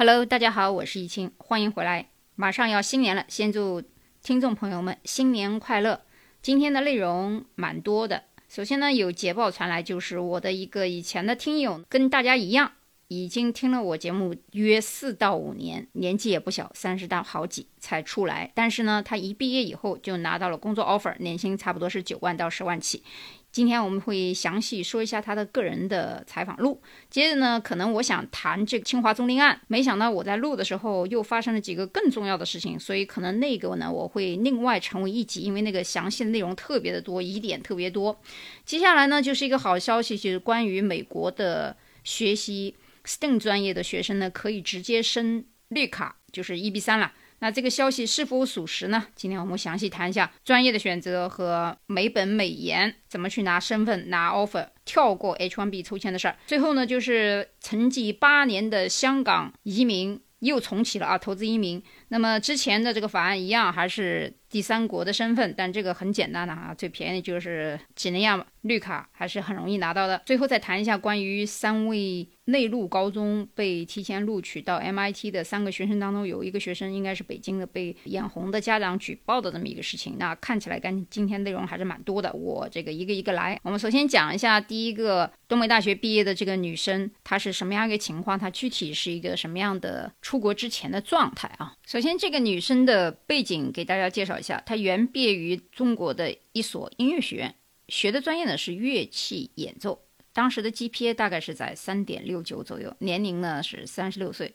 Hello，大家好，我是易清，欢迎回来。马上要新年了，先祝听众朋友们新年快乐。今天的内容蛮多的，首先呢，有捷报传来，就是我的一个以前的听友，跟大家一样，已经听了我节目约四到五年，年纪也不小，三十到好几才出来。但是呢，他一毕业以后就拿到了工作 offer，年薪差不多是九万到十万起。今天我们会详细说一下他的个人的采访录。接着呢，可能我想谈这个清华宗令案，没想到我在录的时候又发生了几个更重要的事情，所以可能那个呢我会另外成为一集，因为那个详细的内容特别的多，疑点特别多。接下来呢就是一个好消息，就是关于美国的学习 STEM 专业的学生呢可以直接升绿卡，就是 EB 三了。那这个消息是否属实呢？今天我们详细谈一下专业的选择和美本美研怎么去拿身份、拿 offer、跳过 H1B 抽签的事儿。最后呢，就是沉寂八年的香港移民又重启了啊，投资移民。那么之前的这个法案一样，还是第三国的身份，但这个很简单的哈，最便宜的就是几内亚绿卡，还是很容易拿到的。最后再谈一下关于三位。内陆高中被提前录取到 MIT 的三个学生当中，有一个学生应该是北京的，被眼红的家长举报的这么一个事情。那看起来跟今天内容还是蛮多的，我这个一个一个来。我们首先讲一下第一个东北大学毕业的这个女生，她是什么样一个情况？她具体是一个什么样的出国之前的状态啊？首先，这个女生的背景给大家介绍一下，她原毕业于中国的一所音乐学院，学的专业呢是乐器演奏。当时的 GPA 大概是在三点六九左右，年龄呢是三十六岁，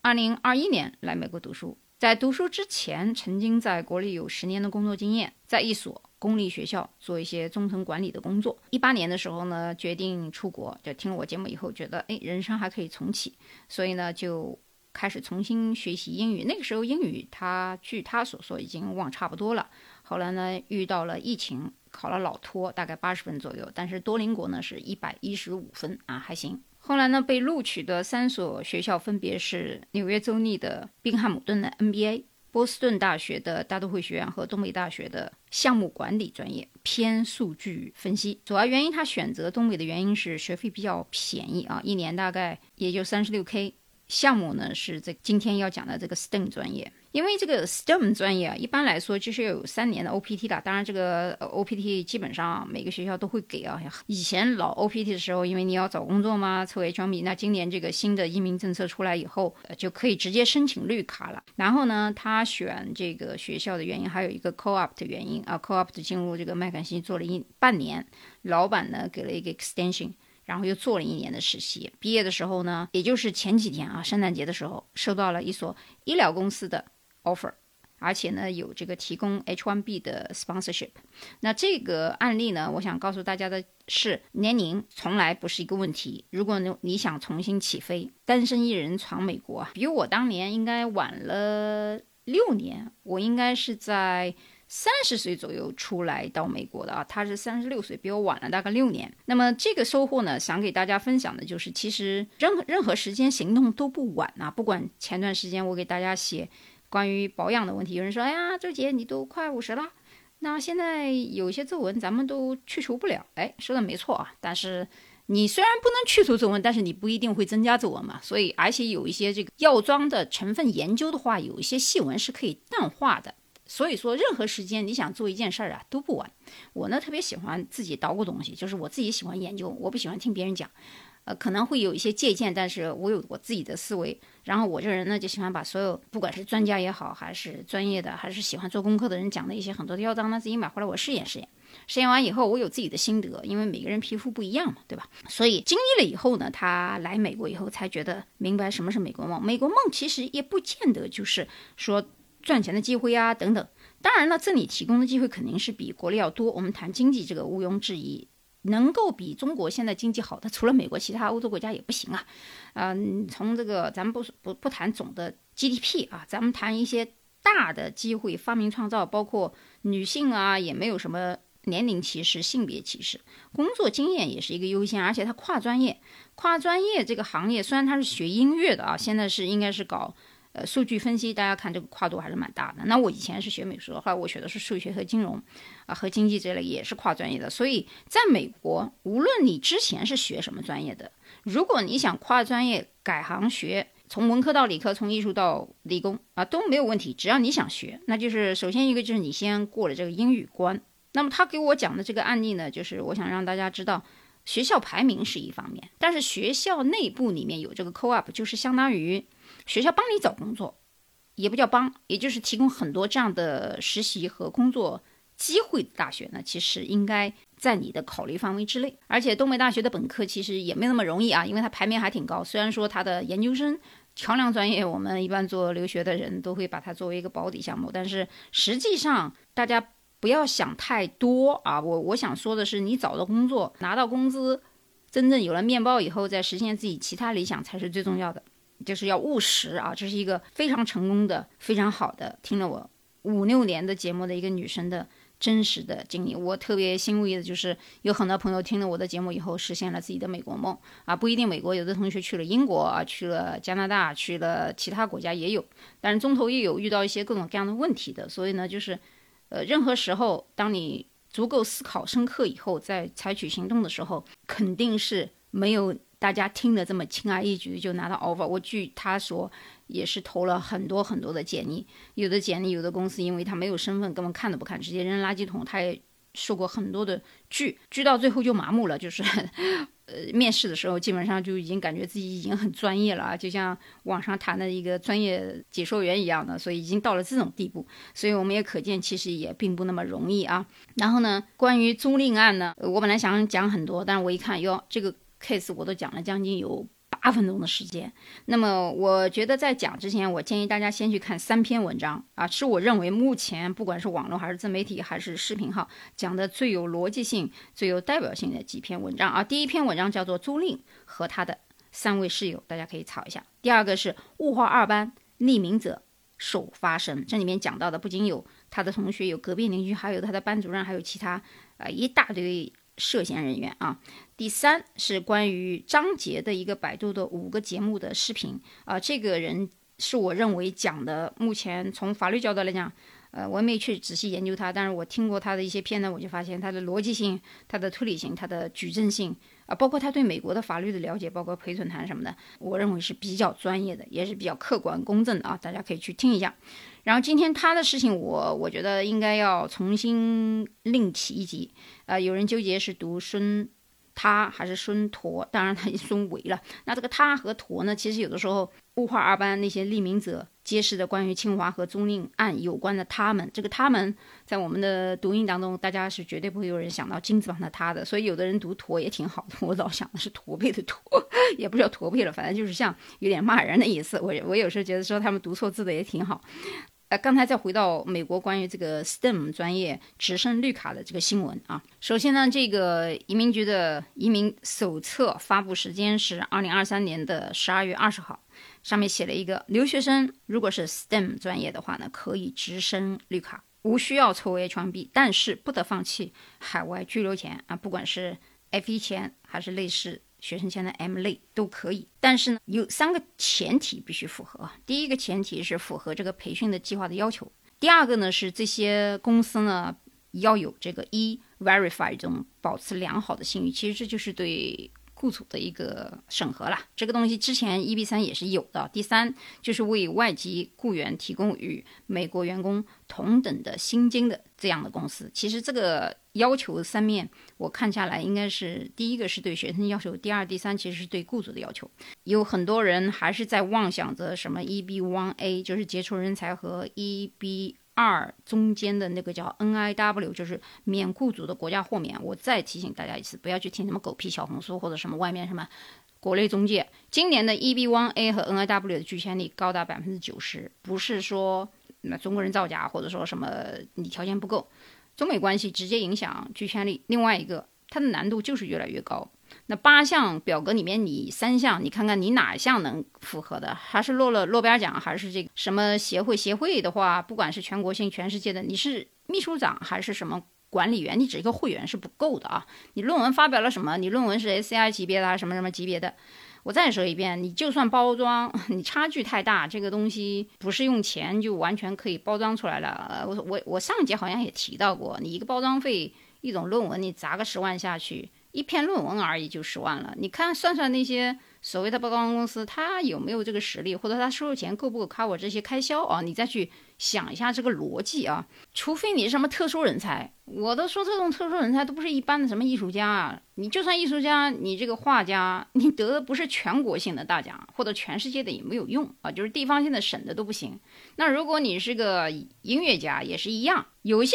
二零二一年来美国读书。在读书之前，曾经在国内有十年的工作经验，在一所公立学校做一些中层管理的工作。一八年的时候呢，决定出国，就听了我节目以后，觉得哎，人生还可以重启，所以呢就开始重新学习英语。那个时候英语他据他所说已经忘差不多了。后来呢遇到了疫情。考了老托，大概八十分左右，但是多邻国呢是一百一十五分啊，还行。后来呢被录取的三所学校分别是纽约州立的宾汉姆顿的 NBA、波士顿大学的大都会学院和东北大学的项目管理专业，偏数据分析。主要原因他选择东北的原因是学费比较便宜啊，一年大概也就三十六 K。项目呢是这今天要讲的这个 STEM 专业。因为这个 STEM 专业啊，一般来说就是要有三年的 OPT 的。当然，这个 OPT 基本上每个学校都会给啊。以前老 OPT 的时候，因为你要找工作嘛，凑 H1B。那今年这个新的移民政策出来以后，就可以直接申请绿卡了。然后呢，他选这个学校的原因还有一个 Co-op 的原因啊。Co-op 进入这个麦肯锡做了一半年，老板呢给了一个 extension，然后又做了一年的实习。毕业的时候呢，也就是前几天啊，圣诞节的时候，收到了一所医疗公司的。offer，而且呢有这个提供 H1B 的 sponsorship。那这个案例呢，我想告诉大家的是，年龄从来不是一个问题。如果你你想重新起飞，单身一人闯美国，比我当年应该晚了六年。我应该是在三十岁左右出来到美国的啊，他是三十六岁，比我晚了大概六年。那么这个收获呢，想给大家分享的就是，其实任何任何时间行动都不晚啊。不管前段时间我给大家写。关于保养的问题，有人说：“哎呀，周姐，你都快五十了，那现在有些皱纹咱们都去除不了。”哎，说的没错啊。但是你虽然不能去除皱纹，但是你不一定会增加皱纹嘛。所以，而且有一些这个药妆的成分研究的话，有一些细纹是可以淡化的。所以说，任何时间你想做一件事儿啊，都不晚。我呢特别喜欢自己捣鼓东西，就是我自己喜欢研究，我不喜欢听别人讲。呃，可能会有一些借鉴，但是我有我自己的思维。然后我这人呢，就喜欢把所有，不管是专家也好，还是专业的，还是喜欢做功课的人讲的一些很多的药妆呢，自己买回来我试验试验。试验完以后，我有自己的心得，因为每个人皮肤不一样嘛，对吧？所以经历了以后呢，他来美国以后才觉得明白什么是美国梦。美国梦其实也不见得就是说赚钱的机会啊等等。当然了，这里提供的机会肯定是比国内要多。我们谈经济这个毋庸置疑。能够比中国现在经济好的，除了美国，其他欧洲国家也不行啊。嗯，从这个咱们不不不谈总的 GDP 啊，咱们谈一些大的机会，发明创造，包括女性啊，也没有什么年龄歧视、性别歧视，工作经验也是一个优先，而且它跨专业，跨专业这个行业虽然他是学音乐的啊，现在是应该是搞。呃，数据分析，大家看这个跨度还是蛮大的。那我以前是学美术的，后来我学的是数学和金融，啊，和经济这类也是跨专业的。所以在美国，无论你之前是学什么专业的，如果你想跨专业改行学从文科到理科，从艺术到理工啊都没有问题，只要你想学，那就是首先一个就是你先过了这个英语关。那么他给我讲的这个案例呢，就是我想让大家知道，学校排名是一方面，但是学校内部里面有这个 co-op，就是相当于学校帮你找工作，也不叫帮，也就是提供很多这样的实习和工作机会大学呢，其实应该。在你的考虑范围之内，而且东北大学的本科其实也没那么容易啊，因为它排名还挺高。虽然说它的研究生桥梁专业，我们一般做留学的人都会把它作为一个保底项目，但是实际上大家不要想太多啊。我我想说的是，你找到工作，拿到工资，真正有了面包以后，再实现自己其他理想才是最重要的，就是要务实啊。这是一个非常成功的、非常好的，听了我五六年的节目的一个女生的。真实的经历，我特别欣慰的就是有很多朋友听了我的节目以后，实现了自己的美国梦啊！不一定美国，有的同学去了英国啊，去了加拿大，去了其他国家也有，但是中途也有遇到一些各种各样的问题的。所以呢，就是，呃，任何时候，当你足够思考深刻以后，再采取行动的时候，肯定是没有大家听的这么轻而易举就拿到 offer。我据他说。也是投了很多很多的简历，有的简历，有的公司因为他没有身份，根本看都不看，直接扔垃圾桶。他也受过很多的拒，拒到最后就麻木了，就是，呃，面试的时候基本上就已经感觉自己已经很专业了啊，就像网上谈的一个专业解说员一样的，所以已经到了这种地步。所以我们也可见，其实也并不那么容易啊。然后呢，关于租赁案呢，我本来想讲很多，但是我一看，哟，这个 case 我都讲了将近有。八分钟的时间，那么我觉得在讲之前，我建议大家先去看三篇文章啊，是我认为目前不管是网络还是自媒体还是视频号讲的最有逻辑性、最有代表性的几篇文章啊。第一篇文章叫做租赁和他的三位室友，大家可以查一下。第二个是物化二班匿名者首发声，这里面讲到的不仅有他的同学，有隔壁邻居，还有他的班主任，还有其他啊一大堆。涉嫌人员啊，第三是关于张杰的一个百度的五个节目的视频。啊，这个人是我认为讲的，目前从法律角度来讲，呃，我也没去仔细研究他，但是我听过他的一些片段，我就发现他的逻辑性、他的推理性、他的举证性啊，包括他对美国的法律的了解，包括陪审团什么的，我认为是比较专业的，也是比较客观公正的啊，大家可以去听一下。然后今天他的事情，我我觉得应该要重新另起一集。呃，有人纠结是读孙他还是孙陀，当然他也孙伟了。那这个他和陀呢，其实有的时候物化二班那些匿名者揭示的关于清华和租赁案有关的他们，这个他们在我们的读音当中，大家是绝对不会有人想到金字旁的他的。所以有的人读驼也挺好的，我老想的是驼背的驼，也不叫驼背了，反正就是像有点骂人的意思。我我有时候觉得说他们读错字的也挺好。呃，刚才再回到美国关于这个 STEM 专业直升绿卡的这个新闻啊。首先呢，这个移民局的移民手册发布时间是二零二三年的十二月二十号，上面写了一个留学生如果是 STEM 专业的话呢，可以直升绿卡，无需要抽 H1B，但是不得放弃海外居留权啊，不管是 F1 签还是类似。学生签的 M 类都可以，但是呢，有三个前提必须符合。第一个前提是符合这个培训的计划的要求。第二个呢是这些公司呢要有这个 E Verify 这种保持良好的信誉。其实这就是对。雇主的一个审核了，这个东西之前 EB 三也是有的。第三就是为外籍雇员提供与美国员工同等的薪金的这样的公司，其实这个要求三面我看下来，应该是第一个是对学生要求，第二、第三其实是对雇主的要求。有很多人还是在妄想着什么 EB one A，就是杰出人才和 EB。二中间的那个叫 N I W，就是免雇主的国家豁免。我再提醒大家一次，不要去听什么狗屁小红书或者什么外面什么国内中介。今年的 E B One A 和 N I W 的拒签率高达百分之九十，不是说那中国人造假，或者说什么你条件不够，中美关系直接影响拒签率。另外一个，它的难度就是越来越高。那八项表格里面，你三项，你看看你哪项能符合的？还是落了诺贝尔奖，还是这个什么协会？协会的话，不管是全国性、全世界的，你是秘书长还是什么管理员，你只一个会员是不够的啊！你论文发表了什么？你论文是 SCI 级别的还是什么什么级别的？我再说一遍，你就算包装，你差距太大，这个东西不是用钱就完全可以包装出来了。我我我上节好像也提到过，你一个包装费，一种论文你砸个十万下去。一篇论文而已就十万了，你看算算那些所谓的曝光公司，他有没有这个实力，或者他收入钱够不够 cover 这些开销啊？你再去想一下这个逻辑啊。除非你是什么特殊人才，我都说这种特殊人才都不是一般的什么艺术家啊。你就算艺术家，你这个画家，你得的不是全国性的大奖，或者全世界的也没有用啊，就是地方性的省的都不行。那如果你是个音乐家，也是一样，有一些。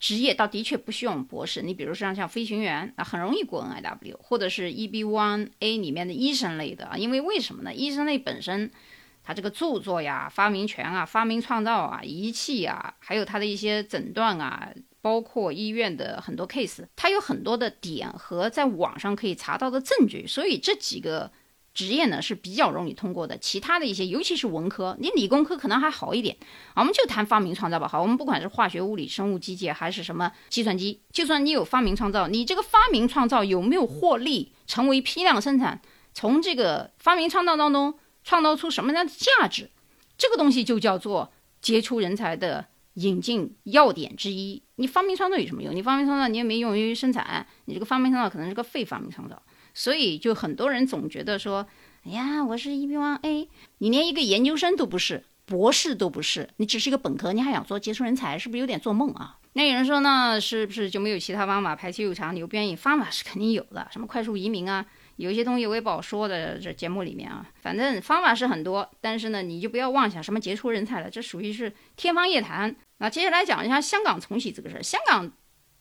职业倒的确不需要博士，你比如说像飞行员啊，很容易过 NIW，或者是 EB1A 里面的医生类的啊，因为为什么呢？医生类本身，他这个著作呀、发明权啊、发明创造啊、仪器啊，还有他的一些诊断啊，包括医院的很多 case，它有很多的点和在网上可以查到的证据，所以这几个。职业呢是比较容易通过的，其他的一些，尤其是文科，你理工科可能还好一点。我们就谈发明创造吧。好，我们不管是化学、物理、生物、机械，还是什么计算机，就算你有发明创造，你这个发明创造有没有获利，成为批量生产，从这个发明创造当中创造出什么样的价值，这个东西就叫做杰出人才的引进要点之一。你发明创造有什么用？你发明创造你也没用于生产，你这个发明创造可能是个废发明创造。所以，就很多人总觉得说：“哎呀，我是 EB1A，你连一个研究生都不是，博士都不是，你只是一个本科，你还想做杰出人才，是不是有点做梦啊？”那有人说呢，是不是就没有其他方法排期又长、你又不愿意？方法是肯定有的，什么快速移民啊，有一些东西我也不好说的。这节目里面啊，反正方法是很多，但是呢，你就不要妄想什么杰出人才了，这属于是天方夜谭。那接下来讲一下香港重启这个事儿，香港。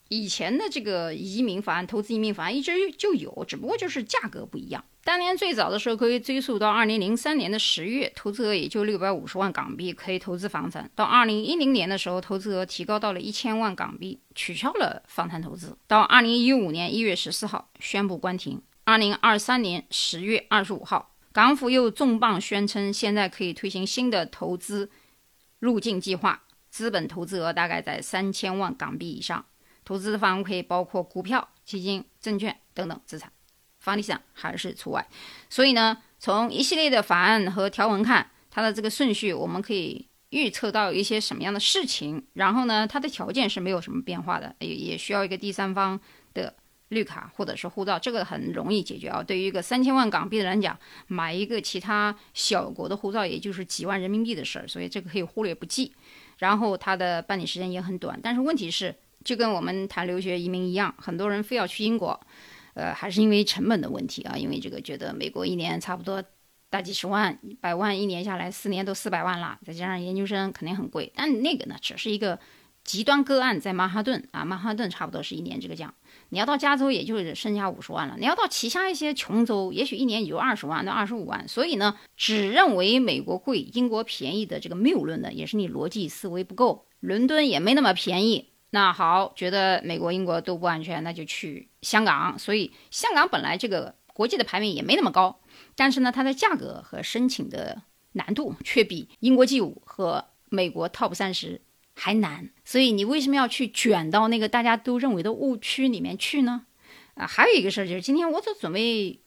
以前的这个移民法案、投资移民法案一直就有，只不过就是价格不一样。当年最早的时候可以追溯到二零零三年的十月，投资额也就六百五十万港币，可以投资房产。到二零一零年的时候，投资额提高到了一千万港币，取消了房产投资。到二零一五年一月十四号宣布关停。二零二三年十月二十五号，港府又重磅宣称，现在可以推行新的投资入境计划，资本投资额大概在三千万港币以上。投资的范围可以包括股票、基金、证券等等资产，房地产还是除外。所以呢，从一系列的法案和条文看，它的这个顺序，我们可以预测到一些什么样的事情。然后呢，它的条件是没有什么变化的，也也需要一个第三方的绿卡或者是护照，这个很容易解决啊。对于一个三千万港币的人讲，买一个其他小国的护照，也就是几万人民币的事儿，所以这个可以忽略不计。然后它的办理时间也很短，但是问题是。就跟我们谈留学移民一样，很多人非要去英国，呃，还是因为成本的问题啊。因为这个觉得美国一年差不多大几十万、百万，一年下来四年都四百万了，再加上研究生肯定很贵。但那个呢，只是一个极端个案，在曼哈顿啊，曼哈顿差不多是一年这个价。你要到加州，也就是剩下五十万了。你要到其他一些穷州，也许一年也就二十万到二十五万。所以呢，只认为美国贵、英国便宜的这个谬论呢，也是你逻辑思维不够。伦敦也没那么便宜。那好，觉得美国、英国都不安全，那就去香港。所以香港本来这个国际的排名也没那么高，但是呢，它的价格和申请的难度却比英国 G 五和美国 Top 三十还难。所以你为什么要去卷到那个大家都认为的误区里面去呢？啊，还有一个事儿就是，今天我都准备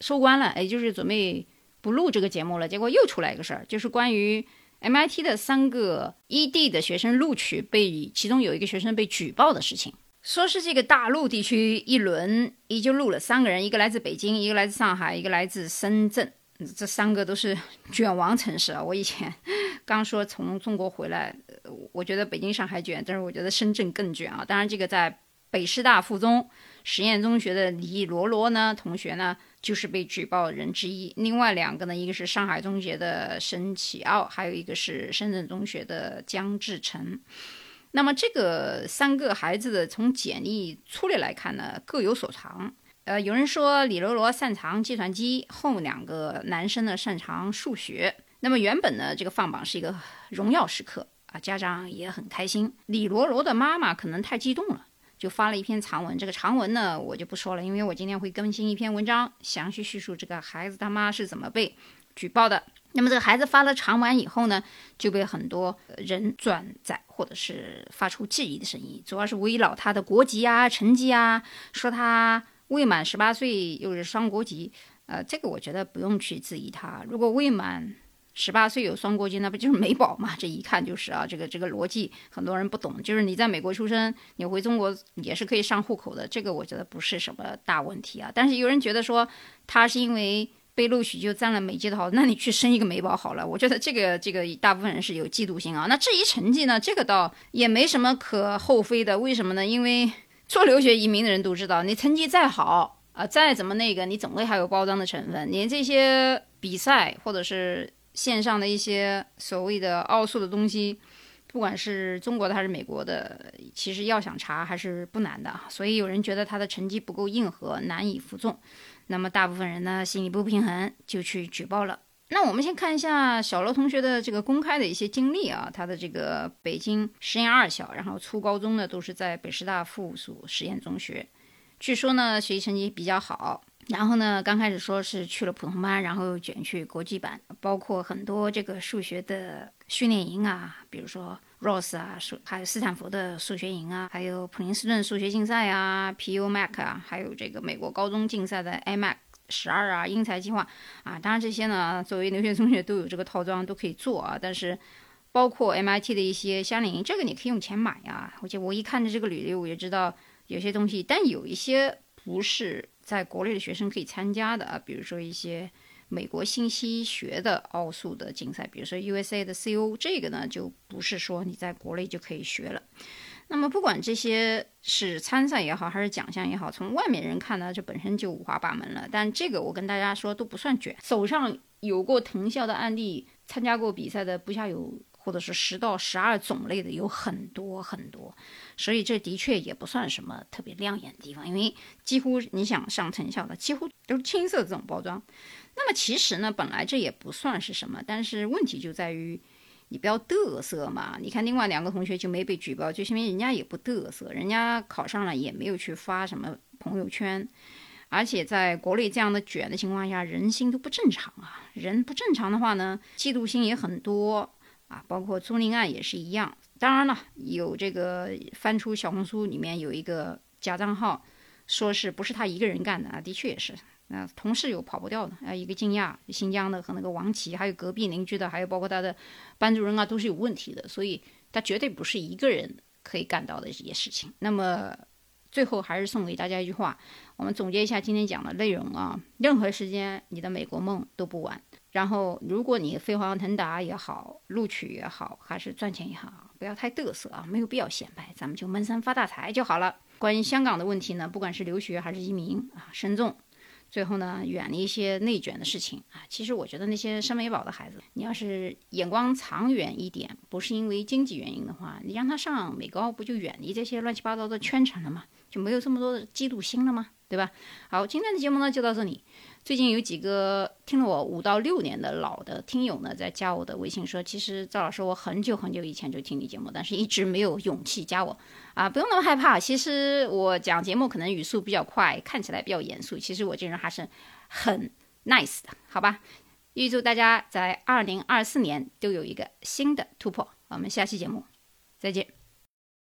收官了，也就是准备不录这个节目了，结果又出来一个事儿，就是关于。MIT 的三个 ED 的学生录取被，其中有一个学生被举报的事情，说是这个大陆地区一轮也就录了三个人，一个来自北京，一个来自上海，一个来自深圳，这三个都是卷王城市啊。我以前刚说从中国回来，我觉得北京、上海卷，但是我觉得深圳更卷啊。当然，这个在北师大附中实验中学的李罗罗呢同学呢。就是被举报人之一，另外两个呢，一个是上海中学的申启奥，还有一个是深圳中学的江志成。那么这个三个孩子的从简历粗略来看呢，各有所长。呃，有人说李罗罗擅长计算机，后两个男生呢擅长数学。那么原本呢，这个放榜是一个荣耀时刻啊，家长也很开心。李罗罗的妈妈可能太激动了。就发了一篇长文，这个长文呢，我就不说了，因为我今天会更新一篇文章，详细叙述这个孩子他妈是怎么被举报的。那么这个孩子发了长文以后呢，就被很多人转载，或者是发出质疑的声音，主要是围绕他的国籍啊、成绩啊，说他未满十八岁又是双国籍，呃，这个我觉得不用去质疑他，如果未满。十八岁有双国籍，那不就是美宝嘛？这一看就是啊，这个这个逻辑很多人不懂。就是你在美国出生，你回中国也是可以上户口的，这个我觉得不是什么大问题啊。但是有人觉得说他是因为。被录取就占了美籍的好，那你去生一个美宝好了。我觉得这个这个大部分人是有嫉妒心啊。那至于成绩呢，这个倒也没什么可厚非的。为什么呢？因为做留学移民的人都知道，你成绩再好啊，再怎么那个，你总会还有包装的成分。连这些比赛或者是线上的一些所谓的奥数的东西。不管是中国的还是美国的，其实要想查还是不难的。所以有人觉得他的成绩不够硬核，难以服众。那么大部分人呢，心里不平衡，就去举报了。那我们先看一下小罗同学的这个公开的一些经历啊，他的这个北京实验二小，然后初高中呢都是在北师大附属实验中学。据说呢，学习成绩比较好。然后呢，刚开始说是去了普通班，然后又卷去国际班，包括很多这个数学的训练营啊，比如说 Ross 啊，数还有斯坦福的数学营啊，还有普林斯顿数学竞赛啊，PU Mac 啊，还有这个美国高中竞赛的 iMac 十二啊，英才计划啊，当然这些呢，作为留学中学都有这个套装都可以做啊，但是包括 MIT 的一些夏令营，这个你可以用钱买啊。而且我一看着这个履历，我就知道有些东西，但有一些不是。在国内的学生可以参加的啊，比如说一些美国信息学的奥数的竞赛，比如说 USA 的 CO，这个呢就不是说你在国内就可以学了。那么不管这些是参赛也好，还是奖项也好，从外面人看呢，这本身就五花八门了。但这个我跟大家说都不算卷，手上有过藤校的案例，参加过比赛的不下有。或者是十到十二种类的有很多很多，所以这的确也不算什么特别亮眼的地方，因为几乎你想上藤校的几乎都是青色这种包装。那么其实呢，本来这也不算是什么，但是问题就在于你不要嘚瑟嘛。你看另外两个同学就没被举报，就是因为人家也不嘚瑟，人家考上了也没有去发什么朋友圈，而且在国内这样的卷的情况下，人心都不正常啊。人不正常的话呢，嫉妒心也很多。啊，包括租赁案也是一样。当然了，有这个翻出小红书里面有一个假账号，说是不是他一个人干的啊？的确也是，那同事有跑不掉的啊。一个惊讶，新疆的和那个王琦，还有隔壁邻居的，还有包括他的班主任啊，都是有问题的。所以他绝对不是一个人可以干到的这些事情。那么最后还是送给大家一句话，我们总结一下今天讲的内容啊：任何时间，你的美国梦都不晚。然后，如果你飞黄腾达也好，录取也好，还是赚钱也好，不要太嘚瑟啊，没有必要显摆，咱们就闷声发大财就好了。关于香港的问题呢，不管是留学还是移民啊，慎重。最后呢，远离一些内卷的事情啊。其实我觉得那些升美宝的孩子，你要是眼光长远一点，不是因为经济原因的话，你让他上美高，不就远离这些乱七八糟的圈层了吗？就没有这么多的嫉妒心了吗？对吧？好，今天的节目呢就到这里。最近有几个听了我五到六年的老的听友呢，在加我的微信说，其实赵老师我很久很久以前就听你节目，但是一直没有勇气加我啊，不用那么害怕。其实我讲节目可能语速比较快，看起来比较严肃，其实我这人还是很 nice 的，好吧？预祝大家在二零二四年都有一个新的突破。我们下期节目再见。